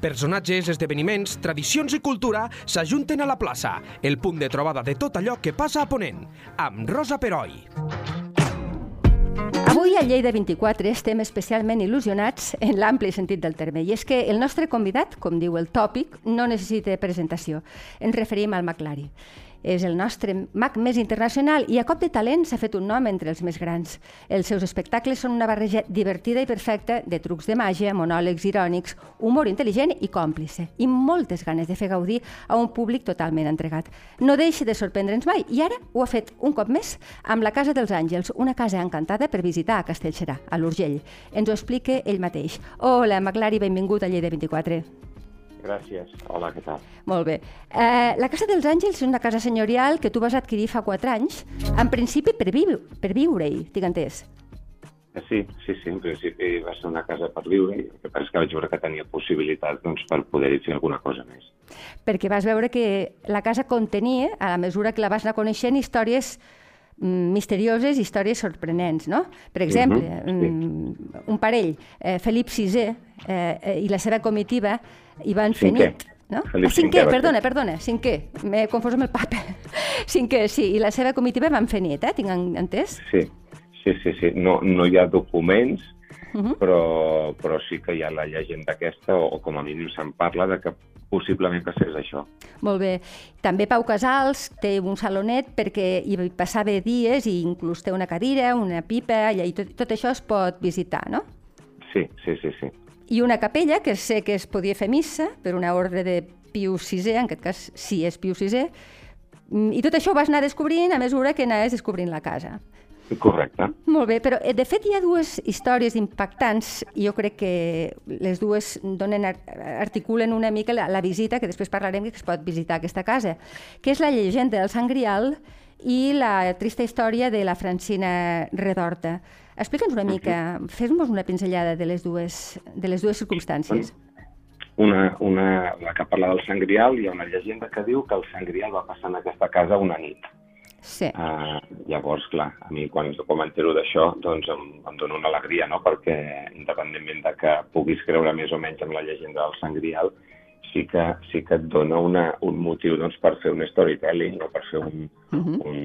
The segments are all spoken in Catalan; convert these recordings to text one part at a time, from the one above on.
Personatges, esdeveniments, tradicions i cultura s'ajunten a la plaça, el punt de trobada de tot allò que passa a Ponent, amb Rosa Peroi. Avui a Lleida 24 estem especialment il·lusionats en l'ampli sentit del terme i és que el nostre convidat, com diu el tòpic, no necessita presentació. Ens referim al McLari és el nostre mag més internacional i a cop de talent s'ha fet un nom entre els més grans. Els seus espectacles són una barreja divertida i perfecta de trucs de màgia, monòlegs irònics, humor intel·ligent i còmplice, i moltes ganes de fer gaudir a un públic totalment entregat. No deixa de sorprendre'ns mai, i ara ho ha fet un cop més amb la Casa dels Àngels, una casa encantada per visitar a Castellserà, a l'Urgell. Ens ho explica ell mateix. Hola, Maclari, benvingut a Lleida 24. Gràcies. Hola, què tal? Molt bé. Eh, la Casa dels Àngels és una casa senyorial que tu vas adquirir fa 4 anys, en principi per, vi per viure-hi, tinc entès. Eh, sí, sí, sí, en principi va ser una casa per viure i el que passa és que vaig veure que tenia possibilitat doncs, per poder-hi fer alguna cosa més. Perquè vas veure que la casa contenia, a la mesura que la vas anar coneixent, històries mm, misterioses, històries sorprenents, no? Per exemple, uh -huh, sí. Mm, un parell, eh, Felip VI eh, eh, i la seva comitiva, i van fer cinquè. nit. No? Felip ah, cinquè, cinquè perdona, perdona, cinquè. M'he confós amb el papa. Cinquè, sí, i la seva comitiva van fer nit, eh? Tinc entès? Sí, sí, sí, sí. No, no hi ha documents, Uh -huh. però, però sí que hi ha la llegenda aquesta, o, o com a mínim se'n parla, de que possiblement passés això. Molt bé. També Pau Casals té un salonet perquè hi passava dies i inclús té una cadira, una pipa, allà, i tot, tot això es pot visitar, no? Sí, sí, sí, sí. I una capella que sé que es podia fer missa per una ordre de Pius VI, en aquest cas sí és Pius VI, mm, i tot això ho vas anar descobrint a mesura que anaves descobrint la casa. Correcte. Molt bé, però eh, de fet hi ha dues històries impactants i jo crec que les dues donen, articulen una mica la, la visita, que després parlarem que es pot visitar aquesta casa, que és la llegenda del Sant Grial i la trista història de la Francina Redorta. Explica'ns una mica, fes-nos una pinzellada de les dues, de les dues circumstàncies. Una, una, la que parla del Sant Grial, hi ha una llegenda que diu que el Sant Grial va passar en aquesta casa una nit. Sí. Uh, llavors, clar, a mi quan, quan m'entero d'això, doncs em, em dona una alegria, no? Perquè independentment de que puguis creure més o menys en la llegenda del Sant Grial, sí que, sí que et dona una, un motiu doncs, per fer un storytelling o per fer un, uh -huh. un,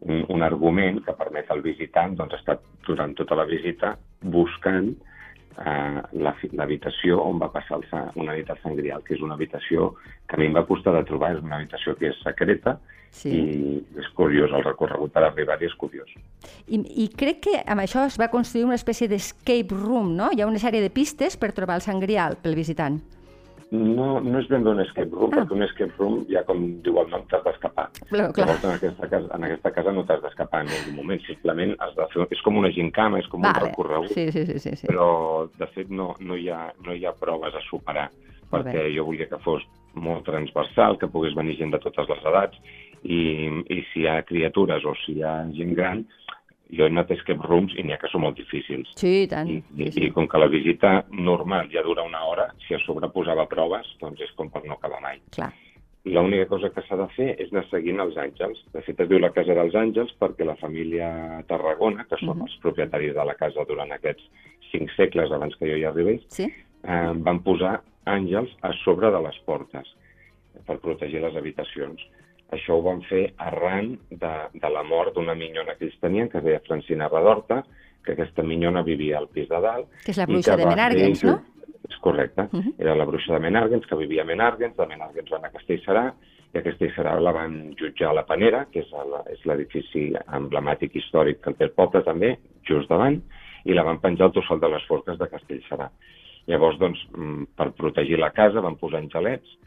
un, un argument que permet al visitant doncs, estar durant tota la visita buscant eh, l'habitació on va passar el, una nit al Sant Grial, que és una habitació que a mi em va costar de trobar, és una habitació que és secreta sí. i és curiós, el recorregut per arribar-hi és curiós. I, I crec que amb això es va construir una espècie d'escape room, no? Hi ha una sèrie de pistes per trobar el Sant Grial pel visitant. No, no és ben bé un escape room, ah. perquè un escape room, ja com diu el nom, t'has d'escapar. Llavors, en aquesta casa, en aquesta casa no t'has d'escapar en algun moment, simplement has de fer... És com una gincama, és com vale. un recorregut, sí, sí, sí, sí, sí. però de fet no, no, hi ha, no hi ha proves a superar, perquè jo volia que fos molt transversal, que pogués venir gent de totes les edats, i, i si hi ha criatures o si hi ha gent gran, jo he anat a escape rooms i n'hi ha que són molt difícils. Sí, i tant. I, sí, sí. I com que la visita normal ja dura una hora, si a sobre posava proves, doncs és com per no acabar mai. Clar. L'única cosa que s'ha de fer és anar seguint els àngels. De fet, es diu la Casa dels Àngels perquè la família Tarragona, que són uh -huh. els propietaris de la casa durant aquests cinc segles abans que jo hi arribés, sí? eh, van posar àngels a sobre de les portes per protegir les habitacions. Això ho van fer arran de, de la mort d'una minyona que ells tenien, que es deia Francina Redorta, que aquesta minyona vivia al pis de dalt. Que és la bruixa de Menàrguens, no? És correcte. Uh -huh. Era la bruixa de Menàrguens, que vivia a Menàrguens, de Menàrguens van a Castellserà, i a Castellserà la van jutjar a la Panera, que és l'edifici emblemàtic històric que té el poble també, just davant, i la van penjar al tossal de les forques de Castellserà. Llavors, doncs, mm, per protegir la casa van posar angelets,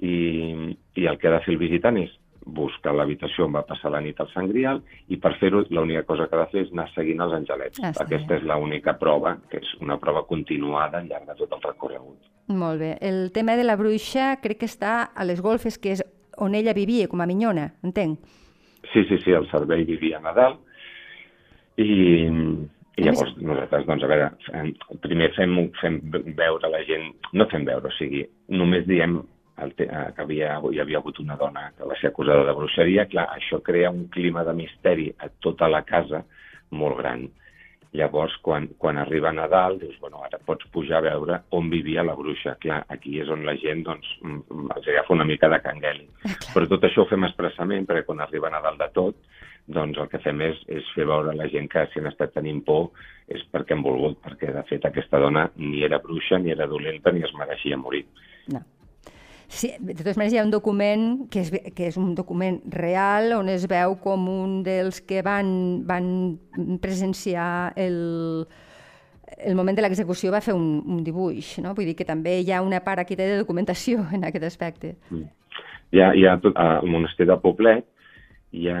i, i el que ha de fer el visitant és buscar l'habitació on va passar la nit al Sant Grial i per fer-ho l'única cosa que ha de fer és anar seguint els angelets. Ah, Aquesta és l'única prova, que és una prova continuada al llarg de tot el recorregut. Molt bé. El tema de la bruixa crec que està a les golfes, que és on ella vivia, com a minyona, entenc? Sí, sí, sí, el servei vivia a Nadal i, i llavors nosaltres, doncs, a veure, fem, primer fem, fem veure la gent, no fem veure, o sigui, només diem el te, eh, que havia, hi havia hagut una dona que va ser acusada de bruixeria, clar, això crea un clima de misteri a tota la casa molt gran. Llavors, quan, quan arriba Nadal, dius, bueno, ara pots pujar a veure on vivia la bruixa. Clar, aquí és on la gent, doncs, mm, mm, els agafa una mica de cangueli. Però tot això ho fem expressament, perquè quan arriba Nadal de tot, doncs el que fem és, és fer veure a la gent que si han estat tenint por és perquè han volgut, perquè de fet aquesta dona ni era bruixa, ni era dolenta, ni es mereixia morir. No. Sí, de totes maneres, hi ha un document que és, que és un document real on es veu com un dels que van, van presenciar el, el moment de l'execució va fer un, un dibuix, no? Vull dir que també hi ha una part aquí de documentació en aquest aspecte. Mm. Hi ha, hi ha tot, al monestir de Poblet hi ha,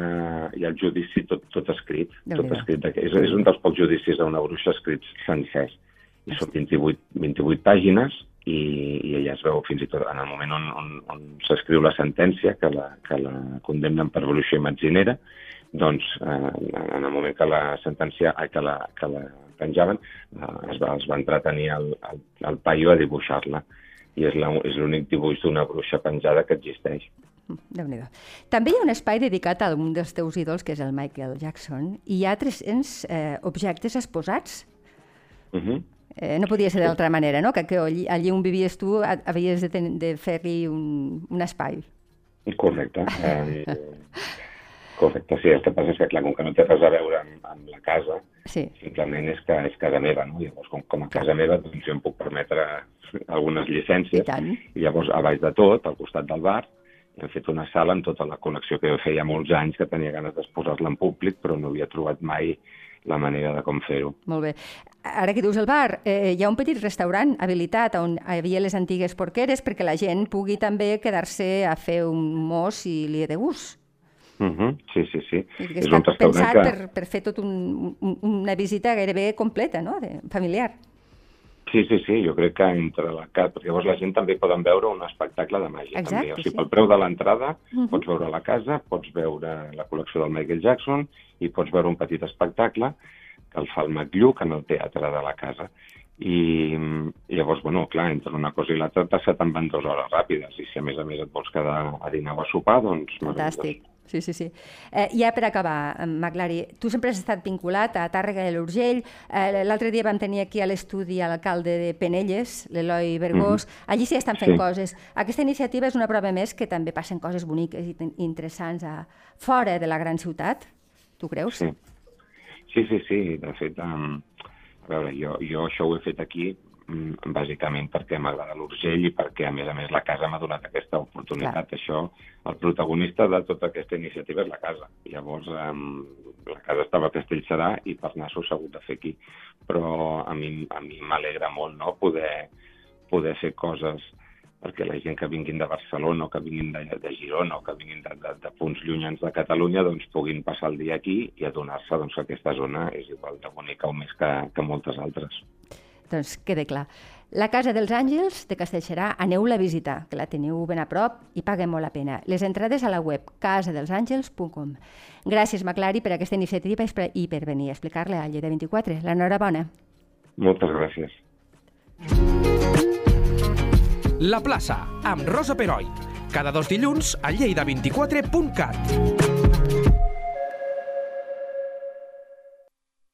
hi ha el judici tot, tot escrit. Tot escrit és, és un dels pocs judicis d'una bruixa escrits sencers. I són 28, 28 pàgines i, i ella es veu fins i tot en el moment on, on, on s'escriu la sentència que la, que la condemnen per bruixa i metzinera, doncs eh, en el moment que la sentència, eh, que la, que la penjaven, eh, es, va, es va entretenir el, el, el paio a dibuixar-la i és l'únic dibuix d'una bruixa penjada que existeix. déu nhi També hi ha un espai dedicat a un dels teus ídols, que és el Michael Jackson, i hi ha 300 eh, objectes exposats. Uh -huh eh, no podia ser d'altra manera, no? que, que allí, allí on vivies tu havies de, de fer-li un, un espai. Correcte. Eh, correcte, sí. El que passa és que, clar, com que no té res a veure amb, amb la casa, sí. simplement és que és casa meva, no? Llavors, com, com a casa meva, doncs jo em puc permetre algunes llicències. I, I llavors, a baix de tot, al costat del bar, hem fet una sala amb tota la col·lecció que jo feia molts anys que tenia ganes d'exposar-la en públic, però no havia trobat mai la manera de com fer-ho. Molt bé. Ara que dius el bar, eh, hi ha un petit restaurant habilitat on hi havia les antigues porqueres perquè la gent pugui també quedar-se a fer un mos i li de gust. Uh -huh. Sí, sí, sí. És un pensat que... per, per fer tot un, un, una visita gairebé completa, no?, de, familiar. Sí, sí, sí, jo crec que entre la casa, perquè llavors la gent també poden veure un espectacle de màgia. Exacte, també. O sigui, sí. pel preu de l'entrada uh -huh. pots veure la casa, pots veure la col·lecció del Michael Jackson i pots veure un petit espectacle que el fa el McLluc en el teatre de la casa. I, i llavors, bueno, clar, entre una cosa i l'altra se te'n van dues hores ràpides i si a més a més et vols quedar a dinar o a sopar, doncs... Fantàstic. Sí, sí, sí. Eh, ja per acabar, Maglari, tu sempre has estat vinculat a Tàrrega de l'Urgell. Eh, L'altre dia vam tenir aquí a l'estudi l'alcalde de Penelles, l'Eloi Bergós. Mm -hmm. Allí sí estan fent sí. coses. Aquesta iniciativa és una prova més que també passen coses boniques i interessants a, fora de la gran ciutat. Tu creus? Sí. Sí, sí, sí. De fet, um, a veure, jo, jo això ho he fet aquí bàsicament perquè m'agrada l'Urgell i perquè, a més a més, la casa m'ha donat aquesta oportunitat. Clar. Això, el protagonista de tota aquesta iniciativa és la casa. Llavors, um, la casa estava a Castellserà i per nassos s'ha hagut de fer aquí. Però a mi a mi m'alegra molt no? poder, poder fer coses perquè la gent que vinguin de Barcelona o que vinguin de, de Girona o que vinguin de, de, de punts llunyans de Catalunya doncs puguin passar el dia aquí i adonar-se doncs, que aquesta zona és igual de bonica o més que, que moltes altres. Doncs quede clar. La Casa dels Àngels de Castellserà, aneu-la a visitar, que la teniu ben a prop i paga molt la pena. Les entrades a la web casadelsàngels.com. Gràcies, Maclari, per aquesta iniciativa i per venir a explicar-la a Lleida 24. L'enhorabona. Moltes gràcies. La plaça, amb Rosa Peroi. Cada dos dilluns a lleida24.cat.